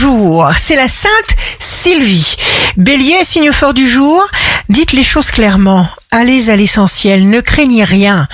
Bonjour, c'est la Sainte Sylvie. Bélier, signe fort du jour, dites les choses clairement, allez à l'essentiel, ne craignez rien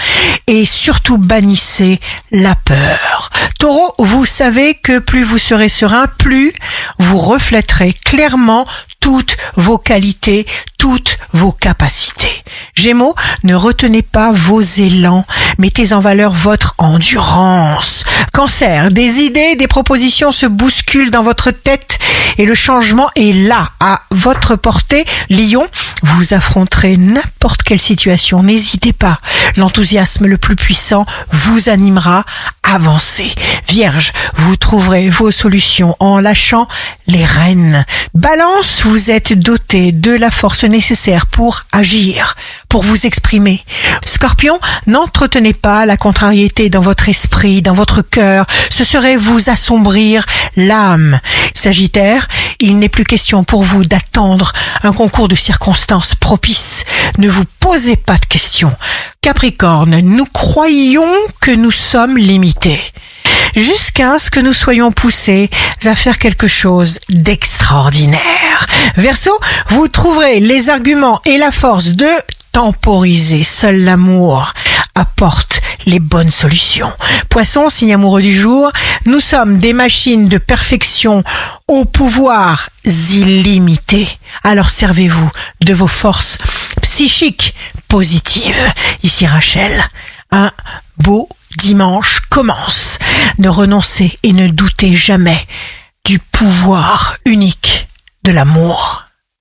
et surtout bannissez la peur. Taureau, vous savez que plus vous serez serein, plus vous reflèterez clairement toutes vos qualités, toutes vos capacités. Gémeaux, ne retenez pas vos élans, mettez en valeur votre endurance. Cancer, des idées, des propositions se bousculent dans votre tête et le changement est là, à votre portée. Lion, vous affronterez n'importe quelle situation, n'hésitez pas. L'enthousiasme le plus puissant vous animera. Avancez. Vierge, vous trouverez vos solutions en lâchant les rênes. Balance, vous êtes doté de la force nécessaire pour agir, pour vous exprimer. Scorpion, n'entretenez pas la contrariété dans votre esprit, dans votre cœur. Ce serait vous assombrir l'âme. Sagittaire, il n'est plus question pour vous d'attendre un concours de circonstances propices. Ne vous posez pas de questions. Capricorne, nous croyons que nous sommes limités jusqu'à ce que nous soyons poussés à faire quelque chose d'extraordinaire. Verseau, vous trouverez les arguments et la force de temporiser. Seul l'amour apporte les bonnes solutions. Poisson, signe amoureux du jour, nous sommes des machines de perfection au pouvoir illimité. Alors servez-vous de vos forces psychiques positives. Ici Rachel, un beau dimanche commence. Ne renoncez et ne doutez jamais du pouvoir unique de l'amour.